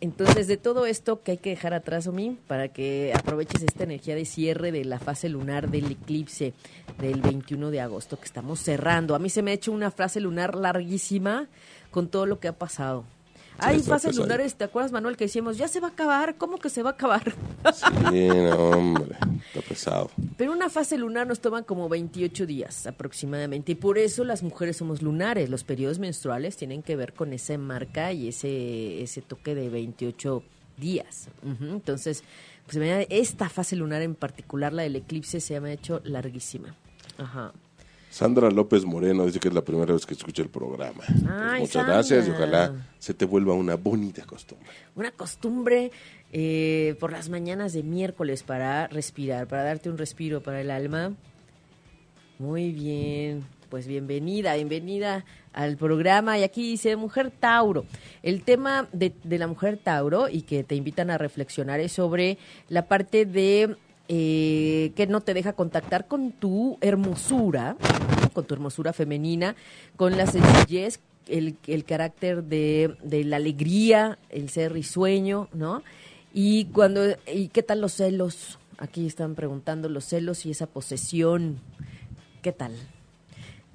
Entonces, de todo esto que hay que dejar atrás, Omi, para que aproveches esta energía de cierre de la fase lunar del eclipse del 21 de agosto que estamos cerrando. A mí se me ha hecho una fase lunar larguísima con todo lo que ha pasado. Hay fases lunares, ¿te acuerdas, Manuel, que decíamos, ya se va a acabar? ¿Cómo que se va a acabar? Sí, hombre, está pesado. Pero una fase lunar nos toma como 28 días aproximadamente, y por eso las mujeres somos lunares. Los periodos menstruales tienen que ver con esa marca y ese, ese toque de 28 días. Entonces, pues esta fase lunar en particular, la del eclipse, se me ha hecho larguísima. Ajá. Sandra López Moreno dice que es la primera vez que escucha el programa. Pues muchas gracias y ojalá se te vuelva una bonita costumbre. Una costumbre eh, por las mañanas de miércoles para respirar, para darte un respiro para el alma. Muy bien, pues bienvenida, bienvenida al programa. Y aquí dice Mujer Tauro. El tema de, de la Mujer Tauro y que te invitan a reflexionar es sobre la parte de eh, que no te deja contactar con tu hermosura, con tu hermosura femenina, con la sencillez, el, el carácter de, de, la alegría, el ser risueño, ¿no? Y cuando, ¿y qué tal los celos? Aquí están preguntando los celos y esa posesión. ¿Qué tal?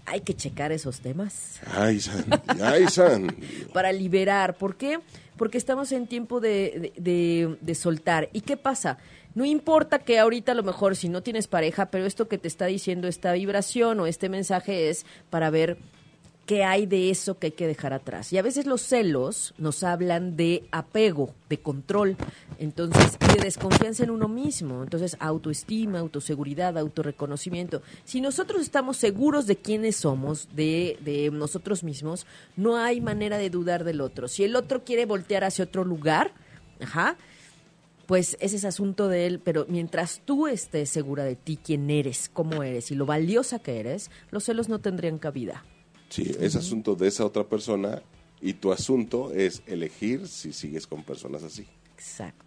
Hay que checar esos temas. Ay, San, ay, San. Para liberar. ¿Por qué? Porque estamos en tiempo de, de, de soltar. ¿Y qué pasa? No importa que ahorita a lo mejor si no tienes pareja, pero esto que te está diciendo esta vibración o este mensaje es para ver qué hay de eso que hay que dejar atrás. Y a veces los celos nos hablan de apego, de control, entonces, de desconfianza en uno mismo. Entonces, autoestima, autoseguridad, autorreconocimiento. Si nosotros estamos seguros de quiénes somos, de, de nosotros mismos, no hay manera de dudar del otro. Si el otro quiere voltear hacia otro lugar, ajá, pues ese es asunto de él, pero mientras tú estés segura de ti, quién eres, cómo eres y lo valiosa que eres, los celos no tendrían cabida. Sí, es asunto de esa otra persona y tu asunto es elegir si sigues con personas así. Exacto.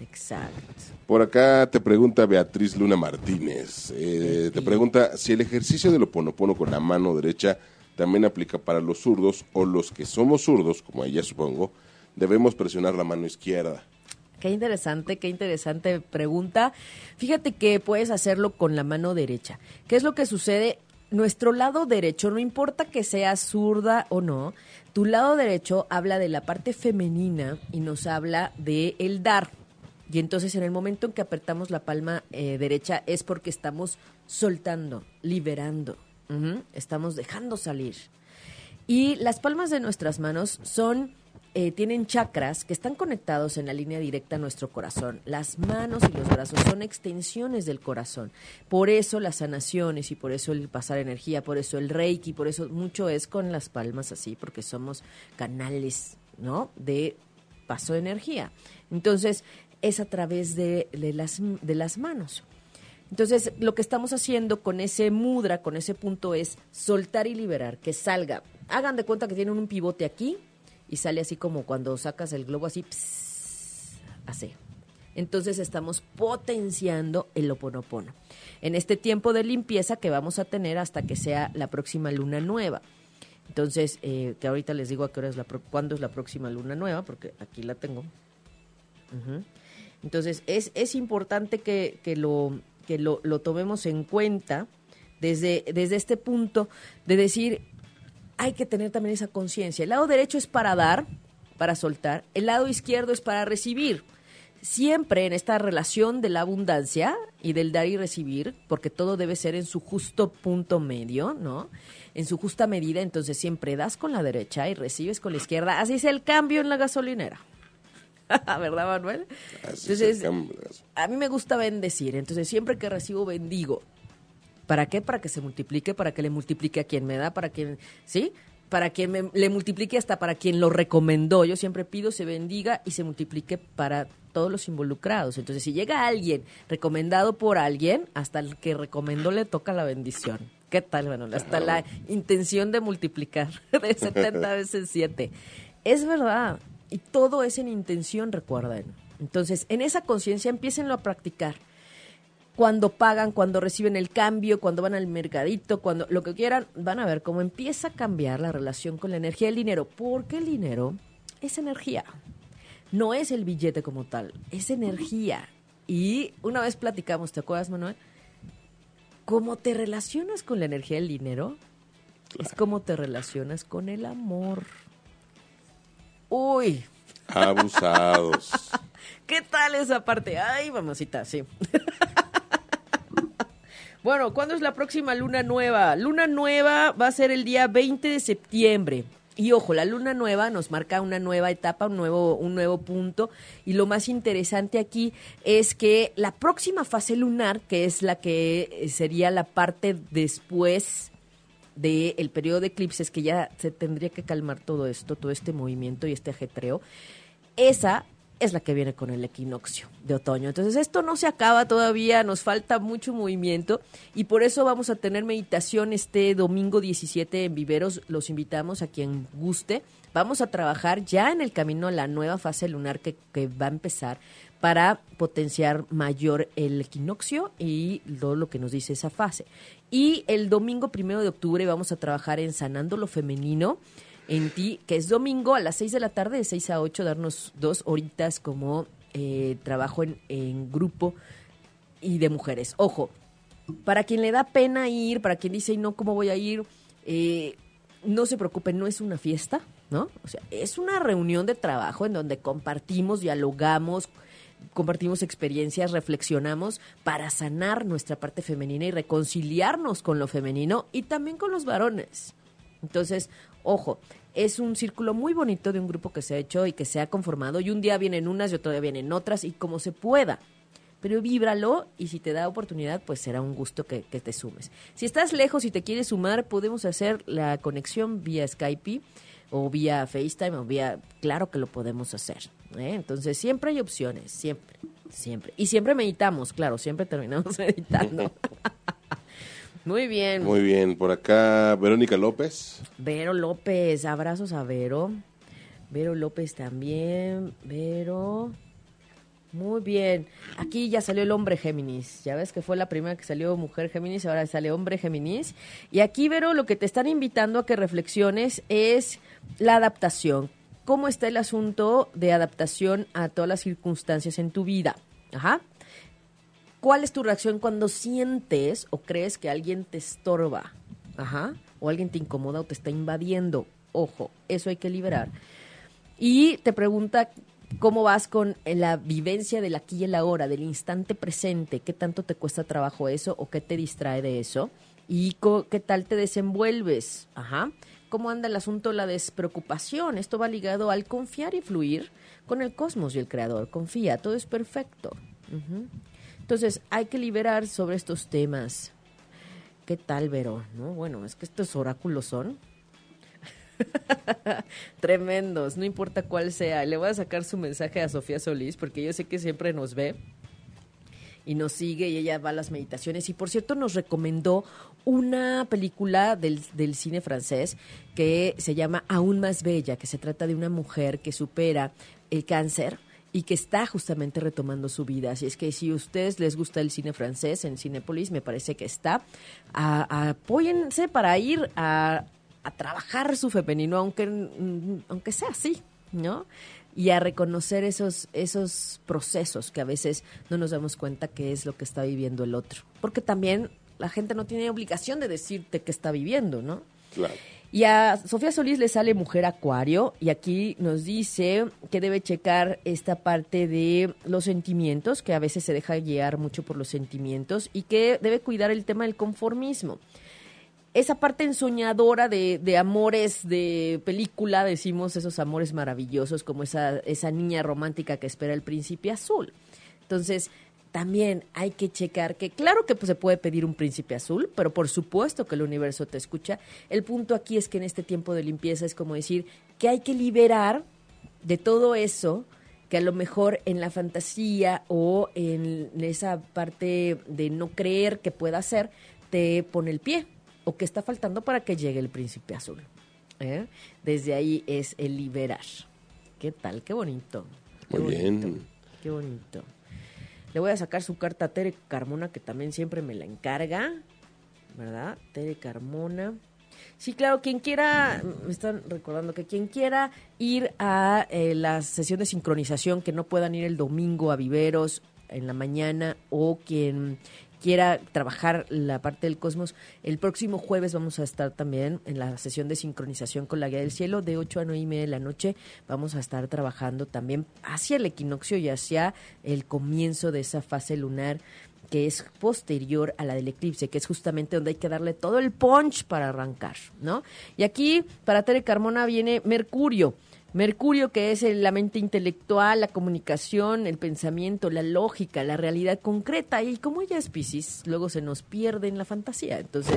Exacto. Por acá te pregunta Beatriz Luna Martínez. Eh, te pregunta si el ejercicio del oponopono con la mano derecha también aplica para los zurdos o los que somos zurdos, como ella supongo, debemos presionar la mano izquierda. Qué interesante, qué interesante pregunta. Fíjate que puedes hacerlo con la mano derecha. ¿Qué es lo que sucede? Nuestro lado derecho, no importa que sea zurda o no, tu lado derecho habla de la parte femenina y nos habla de el dar. Y entonces en el momento en que apretamos la palma eh, derecha es porque estamos soltando, liberando, estamos dejando salir. Y las palmas de nuestras manos son eh, tienen chakras que están conectados en la línea directa a nuestro corazón. Las manos y los brazos son extensiones del corazón. Por eso las sanaciones y por eso el pasar energía, por eso el reiki, por eso mucho es con las palmas así, porque somos canales, ¿no? De paso de energía. Entonces, es a través de, las, de las manos. Entonces, lo que estamos haciendo con ese mudra, con ese punto, es soltar y liberar, que salga. Hagan de cuenta que tienen un pivote aquí, y sale así como cuando sacas el globo así, así. Entonces estamos potenciando el oponopono. En este tiempo de limpieza que vamos a tener hasta que sea la próxima luna nueva. Entonces, eh, que ahorita les digo a qué hora es la cuándo es la próxima luna nueva, porque aquí la tengo. Entonces, es, es importante que, que, lo, que lo, lo tomemos en cuenta desde, desde este punto de decir, hay que tener también esa conciencia. El lado derecho es para dar, para soltar, el lado izquierdo es para recibir. Siempre en esta relación de la abundancia y del dar y recibir, porque todo debe ser en su justo punto medio, ¿no? En su justa medida, entonces siempre das con la derecha y recibes con la izquierda. Así es el cambio en la gasolinera. ¿Verdad, Manuel? entonces, a mí me gusta bendecir, entonces siempre que recibo bendigo. ¿Para qué? Para que se multiplique, para que le multiplique a quien me da, para que, ¿sí? Para que me, le multiplique hasta para quien lo recomendó. Yo siempre pido se bendiga y se multiplique para todos los involucrados. Entonces, si llega alguien recomendado por alguien, hasta el que recomendó le toca la bendición. ¿Qué tal, Manuel? Hasta la intención de multiplicar de 70 veces 7. Es verdad. Y todo es en intención, recuerden. Entonces, en esa conciencia empiecenlo a practicar. Cuando pagan, cuando reciben el cambio, cuando van al mercadito, cuando lo que quieran, van a ver cómo empieza a cambiar la relación con la energía del dinero. Porque el dinero es energía. No es el billete como tal, es energía. Y una vez platicamos, ¿te acuerdas, Manuel? Cómo te relacionas con la energía del dinero es como te relacionas con el amor. Uy. Abusados. ¿Qué tal esa parte? Ay, mamacita, sí. bueno, ¿cuándo es la próxima luna nueva? Luna nueva va a ser el día 20 de septiembre. Y ojo, la luna nueva nos marca una nueva etapa, un nuevo, un nuevo punto. Y lo más interesante aquí es que la próxima fase lunar, que es la que sería la parte después del periodo de eclipses, que ya se tendría que calmar todo esto, todo este movimiento y este ajetreo, esa es la que viene con el equinoccio de otoño. Entonces esto no se acaba todavía, nos falta mucho movimiento y por eso vamos a tener meditación este domingo 17 en Viveros. Los invitamos a quien guste. Vamos a trabajar ya en el camino a la nueva fase lunar que, que va a empezar para potenciar mayor el equinoccio y todo lo que nos dice esa fase. Y el domingo primero de octubre vamos a trabajar en Sanando lo Femenino en ti, que es domingo a las 6 de la tarde, de 6 a 8, darnos dos horitas como eh, trabajo en, grupo y de mujeres. Ojo, para quien le da pena ir, para quien dice, no, ¿cómo voy a ir? Eh, no se preocupen, no es una fiesta, ¿no? O sea, es una reunión de trabajo en donde compartimos, dialogamos, compartimos experiencias, reflexionamos para sanar nuestra parte femenina y reconciliarnos con lo femenino y también con los varones. Entonces, ojo, es un círculo muy bonito de un grupo que se ha hecho y que se ha conformado y un día vienen unas y otro día vienen otras y como se pueda. Pero víbralo y si te da oportunidad, pues será un gusto que, te sumes. Si estás lejos y te quieres sumar, podemos hacer la conexión vía Skype o vía FaceTime o vía... Claro que lo podemos hacer. ¿eh? Entonces siempre hay opciones, siempre, siempre. Y siempre meditamos, claro, siempre terminamos meditando. Muy bien. Muy bien. Por acá, Verónica López. Vero López, abrazos a Vero. Vero López también. Vero. Muy bien. Aquí ya salió el hombre Géminis. Ya ves que fue la primera que salió mujer Géminis, ahora sale hombre Géminis. Y aquí, Vero, lo que te están invitando a que reflexiones es la adaptación. ¿Cómo está el asunto de adaptación a todas las circunstancias en tu vida? Ajá. ¿Cuál es tu reacción cuando sientes o crees que alguien te estorba? Ajá. O alguien te incomoda o te está invadiendo. Ojo, eso hay que liberar. Y te pregunta cómo vas con la vivencia del aquí y el ahora, del instante presente. ¿Qué tanto te cuesta trabajo eso o qué te distrae de eso? ¿Y qué tal te desenvuelves? Ajá. ¿Cómo anda el asunto la despreocupación? Esto va ligado al confiar y fluir con el cosmos y el creador. Confía, todo es perfecto. Entonces, hay que liberar sobre estos temas. ¿Qué tal, Vero? ¿No? Bueno, es que estos oráculos son tremendos, no importa cuál sea. Le voy a sacar su mensaje a Sofía Solís porque yo sé que siempre nos ve y nos sigue y ella va a las meditaciones. Y por cierto, nos recomendó una película del, del, cine francés que se llama Aún más bella, que se trata de una mujer que supera el cáncer y que está justamente retomando su vida. Así es que si a ustedes les gusta el cine francés en Cinepolis, me parece que está. apóyense para ir a, a, trabajar su femenino, aunque, aunque sea así, ¿no? Y a reconocer esos, esos procesos que a veces no nos damos cuenta que es lo que está viviendo el otro. Porque también la gente no tiene obligación de decirte que está viviendo, ¿no? Claro. Y a Sofía Solís le sale Mujer Acuario y aquí nos dice que debe checar esta parte de los sentimientos, que a veces se deja guiar mucho por los sentimientos y que debe cuidar el tema del conformismo. esa parte ensoñadora de, de, amores de película, decimos esos amores maravillosos, como esa, esa niña romántica que espera el príncipe azul. Entonces, también hay que checar que claro que pues, se puede pedir un príncipe azul, pero por supuesto que el universo te escucha. El punto aquí es que en este tiempo de limpieza es como decir que hay que liberar de todo eso que a lo mejor en la fantasía o en esa parte de no creer que pueda ser, te pone el pie o que está faltando para que llegue el príncipe azul. ¿eh? Desde ahí es el liberar. ¿Qué tal? Qué bonito. Muy bien. Qué bonito. Voy a sacar su carta a Tere Carmona, que también siempre me la encarga. ¿Verdad? Tere Carmona. Sí, claro, quien quiera, me están recordando que quien quiera ir a eh, la sesión de sincronización, que no puedan ir el domingo a Viveros en la mañana o quien quiera trabajar la parte del cosmos, el próximo jueves vamos a estar también en la sesión de sincronización con la guía del cielo de 8 a 9 y media de la noche. Vamos a estar trabajando también hacia el equinoccio y hacia el comienzo de esa fase lunar que es posterior a la del eclipse, que es justamente donde hay que darle todo el punch para arrancar, ¿no? Y aquí, para Tere Carmona, viene Mercurio. Mercurio, que es la mente intelectual, la comunicación, el pensamiento, la lógica, la realidad concreta. Y como ella es Pisces, luego se nos pierde en la fantasía. Entonces,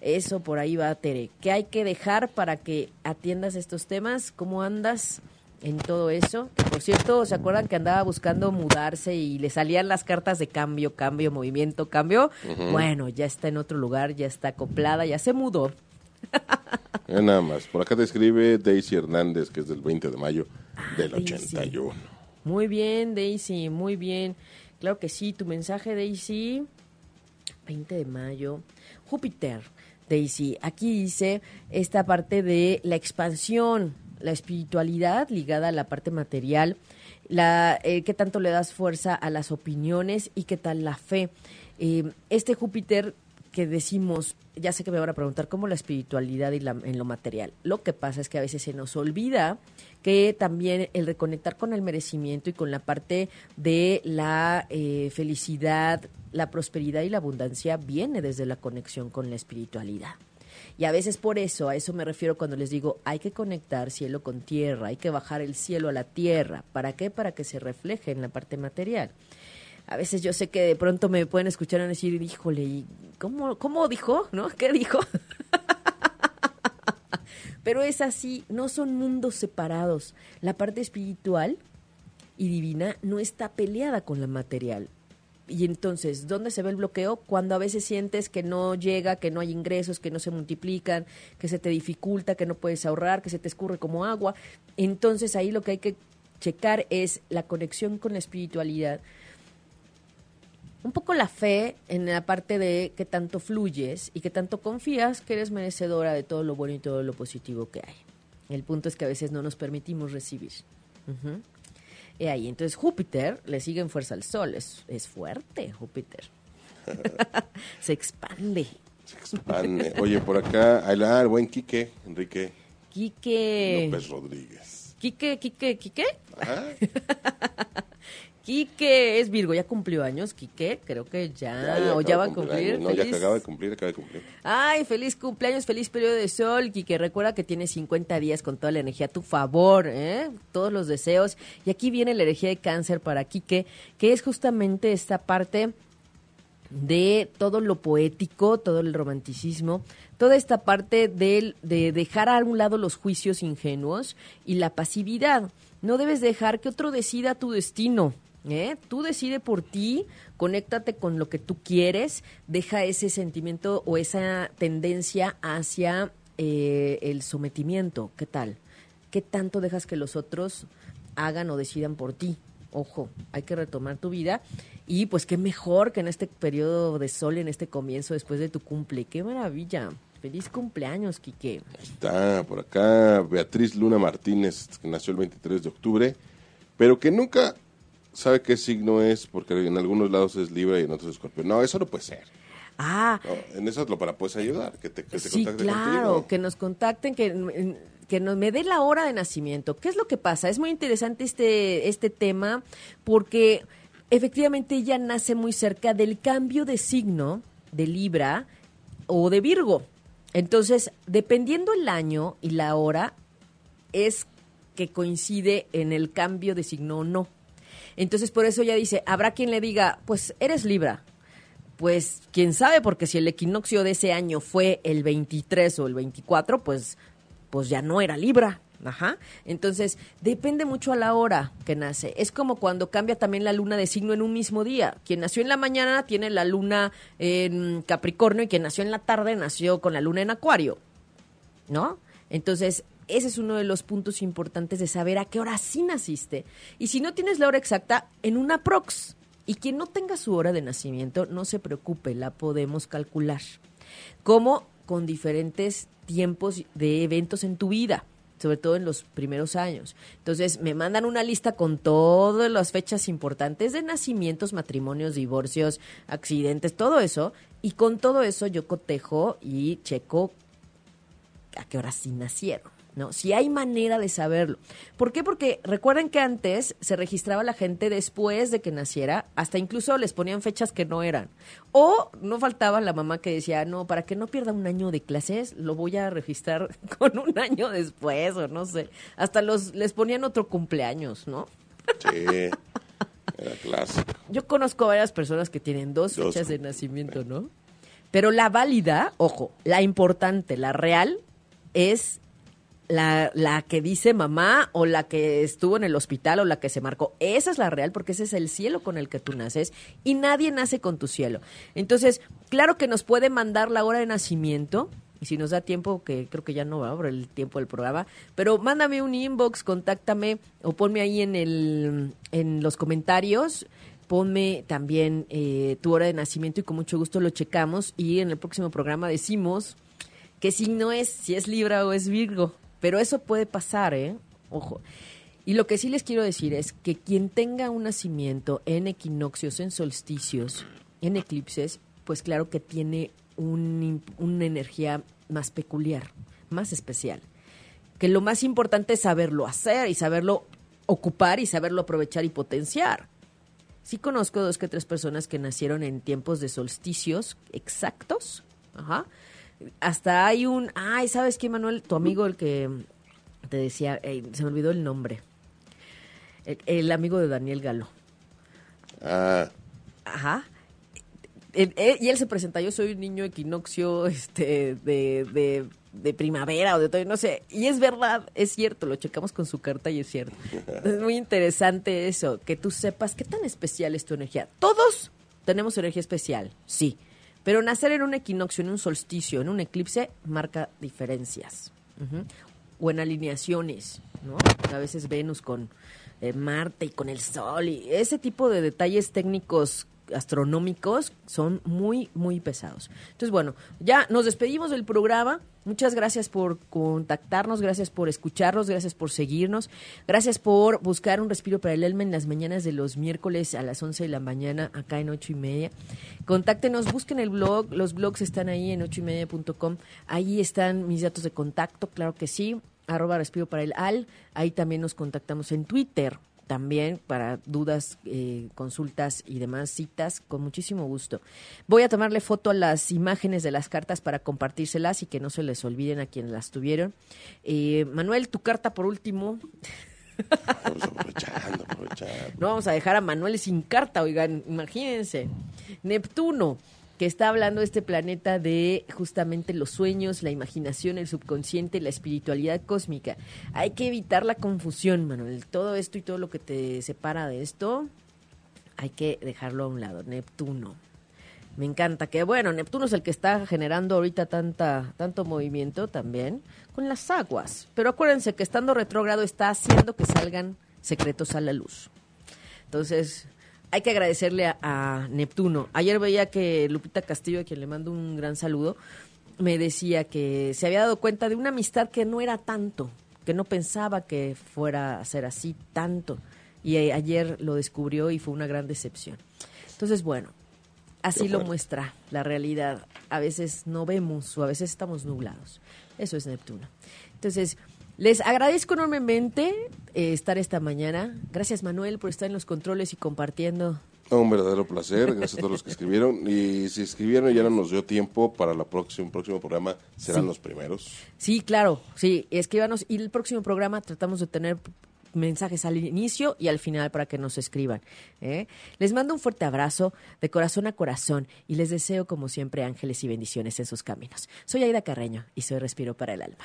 eso por ahí va, Tere. ¿Qué hay que dejar para que atiendas estos temas? ¿Cómo andas en todo eso? Por cierto, ¿se acuerdan que andaba buscando mudarse y le salían las cartas de cambio, cambio, movimiento, cambio? Bueno, ya está en otro lugar, ya está acoplada, ya se mudó. nada más. Por acá te escribe Daisy Hernández, que es del 20 de mayo ah, del 81. Muy bien, Daisy, muy bien. Claro que sí, tu mensaje, Daisy. 20 de mayo. Júpiter, Daisy. Aquí dice esta parte de la expansión, la espiritualidad ligada a la parte material, la, eh, qué tanto le das fuerza a las opiniones y qué tal la fe. Eh, este Júpiter que decimos, ya sé que me van a preguntar cómo la espiritualidad y la, en lo material. Lo que pasa es que a veces se nos olvida que también el reconectar con el merecimiento y con la parte de la eh, felicidad, la prosperidad y la abundancia viene desde la conexión con la espiritualidad. Y a veces por eso, a eso me refiero cuando les digo, hay que conectar cielo con tierra, hay que bajar el cielo a la tierra. ¿Para qué? Para que se refleje en la parte material a veces yo sé que de pronto me pueden escuchar y decir, híjole, ¿cómo, ¿cómo dijo? ¿No? ¿Qué dijo? Pero es así, no son mundos separados. La parte espiritual y divina no está peleada con la material. Y entonces, ¿dónde se ve el bloqueo? Cuando a veces sientes que no llega, que no hay ingresos, que no se multiplican, que se te dificulta, que no puedes ahorrar, que se te escurre como agua. Entonces ahí lo que hay que checar es la conexión con la espiritualidad un poco la fe en la parte de que tanto fluyes y que tanto confías que eres merecedora de todo lo bueno y todo lo positivo que hay. El punto es que a veces no nos permitimos recibir. Y ahí, entonces Júpiter le sigue en fuerza al Sol, es, es fuerte Júpiter. Se expande. Se expande. Oye, por acá, el buen Quique, Enrique. Quique. López Rodríguez. Quique, Quique, Quique. Quique es Virgo, ya cumplió años, Quique, creo que ya, o ya va a cumplir. No, ya acaba de cumplir, acaba de cumplir. Ay, feliz cumpleaños, feliz periodo de sol, Quique. Recuerda que tienes 50 días con toda la energía a tu favor, ¿eh? todos los deseos. Y aquí viene la energía de cáncer para Quique, que es justamente esta parte de todo lo poético, todo el romanticismo, toda esta parte de, de dejar a un lado los juicios ingenuos y la pasividad. No debes dejar que otro decida tu destino. ¿Eh? Tú decide por ti, conéctate con lo que tú quieres, deja ese sentimiento o esa tendencia hacia eh, el sometimiento. ¿Qué tal? ¿Qué tanto dejas que los otros hagan o decidan por ti? Ojo, hay que retomar tu vida y pues qué mejor que en este periodo de sol, en este comienzo después de tu cumple. ¡Qué maravilla! Feliz cumpleaños, Quique. Está por acá Beatriz Luna Martínez, que nació el 23 de octubre, pero que nunca sabe qué signo es, porque en algunos lados es Libra y en otros Escorpio. No, eso no puede ser. Ah. en eso lo para puedes ayudar, que te, que sí, claro, que nos contacten, que, que nos me dé la hora de nacimiento. ¿Qué es lo que pasa? Es muy interesante este, este tema porque efectivamente ella nace muy cerca del cambio de signo de Libra o de Virgo. Entonces, dependiendo el año y la hora, es que coincide en el cambio de signo o no. Entonces, por eso ya dice, habrá quien le diga, pues eres Libra. Pues quién sabe, porque si el equinoccio de ese año fue el 23 o el 24, pues, pues ya no era Libra. Ajá. Entonces, depende mucho a la hora que nace. Es como cuando cambia también la luna de signo en un mismo día. Quien nació en la mañana tiene la luna en Capricornio y quien nació en la tarde nació con la luna en Acuario. ¿No? Entonces, ese es uno de los puntos importantes de saber a qué hora sí naciste. Y si no tienes la hora exacta, en una prox. Y quien no tenga su hora de nacimiento, no se preocupe, la podemos calcular. Como con diferentes tiempos de eventos en tu vida sobre todo en los primeros años. Entonces, me mandan una lista con todas las fechas importantes de nacimientos, matrimonios, divorcios, accidentes, todo eso. Y con todo eso yo cotejo y checo a qué hora sí nacieron. ¿No? Si hay manera de saberlo. ¿Por qué? Porque recuerden que antes se registraba la gente después de que naciera, hasta incluso les ponían fechas que no eran. O no faltaba la mamá que decía, no, para que no pierda un año de clases, lo voy a registrar con un año después, o no sé. Hasta los les ponían otro cumpleaños, ¿no? Sí. Era clásico. Yo conozco varias personas que tienen dos, dos fechas de nacimiento, ¿no? Pero la válida, ojo, la importante, la real, es la, la, que dice mamá o la que estuvo en el hospital o la que se marcó. Esa es la real porque ese es el cielo con el que tú naces y nadie nace con tu cielo. Entonces, claro que nos puede mandar la hora de nacimiento. Y si nos da tiempo, que creo que ya no va por el tiempo del programa, pero mándame un inbox, contáctame o ponme ahí en, el, en los comentarios ponme también eh, tu hora de nacimiento y con mucho gusto lo checamos y en el próximo programa decimos que si no es, si es Libra o es Virgo. Pero eso puede pasar, ¿eh? Ojo. Y lo que sí les quiero decir es que quien tenga un nacimiento en equinoccios, en solsticios, en eclipses, pues claro que tiene una energía más peculiar, más especial. Que lo más importante es saberlo hacer y saberlo ocupar y saberlo aprovechar y potenciar. Sí conozco dos que tres personas que nacieron en tiempos de solsticios exactos, ajá, hasta hay un, ay, ¿sabes qué, Manuel? Tu amigo, el que te decía, se me olvidó el nombre. El, amigo de Daniel Galo. Ah. Ajá. y él se presenta, yo soy un niño equinoccio este, de, de, primavera o de todo, no sé. Y es verdad, es cierto, lo checamos con su carta y es cierto. Es muy interesante eso, que tú sepas qué tan especial es tu energía. Todos tenemos energía especial, sí. Pero nacer en un equinoccio, en un solsticio, en un eclipse, marca diferencias. O en alineaciones, ¿no? A veces Venus con eh, Marte y con el Sol y ese tipo de detalles técnicos astronómicos son muy, muy pesados. Entonces, bueno, ya nos despedimos del programa. Muchas gracias por contactarnos, gracias por escucharnos, gracias por seguirnos, gracias por buscar un respiro para el alma en las mañanas de los miércoles a las 11 de la mañana, acá en ocho y media. Contáctenos, busquen el blog, los blogs están ahí en ocho y media.com. Ahí están mis datos de contacto, claro que sí, arroba respiro para el al. Ahí también nos contactamos en Twitter, también para dudas, eh, consultas y demás citas, con muchísimo gusto. Voy a tomarle foto a las imágenes de las cartas para compartírselas y que no se les olviden a quienes las tuvieron. Eh, Manuel, tu carta por último. No vamos a dejar a Manuel sin carta, oigan, imagínense. Neptuno que está hablando este planeta de justamente los sueños, la imaginación, el subconsciente, la espiritualidad cósmica. Hay que evitar la confusión, Manuel. Todo esto y todo lo que te separa de esto, hay que dejarlo a un lado. Neptuno. Me encanta que, bueno, Neptuno es el que está generando ahorita tanta, tanto movimiento también con las aguas. Pero acuérdense que estando retrógrado está haciendo que salgan secretos a la luz. Entonces, hay que agradecerle a, Neptuno. Ayer veía que Lupita Castillo, a quien le mando un gran saludo, me decía que se había dado cuenta de una amistad que no era tanto, que no pensaba que fuera a ser así tanto. Y ayer lo descubrió y fue una gran decepción. Entonces, bueno, así lo muestra la realidad. A veces no vemos o a veces estamos nublados. Eso es Neptuno. Entonces, les agradezco enormemente eh, estar esta mañana. Gracias Manuel por estar en los controles y compartiendo Un verdadero placer, gracias a todos los que escribieron. Y si escribieron y ya no nos dio tiempo para el próximo, próximo programa, serán los primeros. Sí, claro, sí, escríbanos. Y el próximo programa tratamos de tener mensajes al inicio y al final para que nos escriban. ¿eh? Les mando un fuerte abrazo de corazón a corazón y les deseo, como siempre, ángeles y bendiciones en sus caminos. Soy Aida Carreño y soy Respiro para el Alma.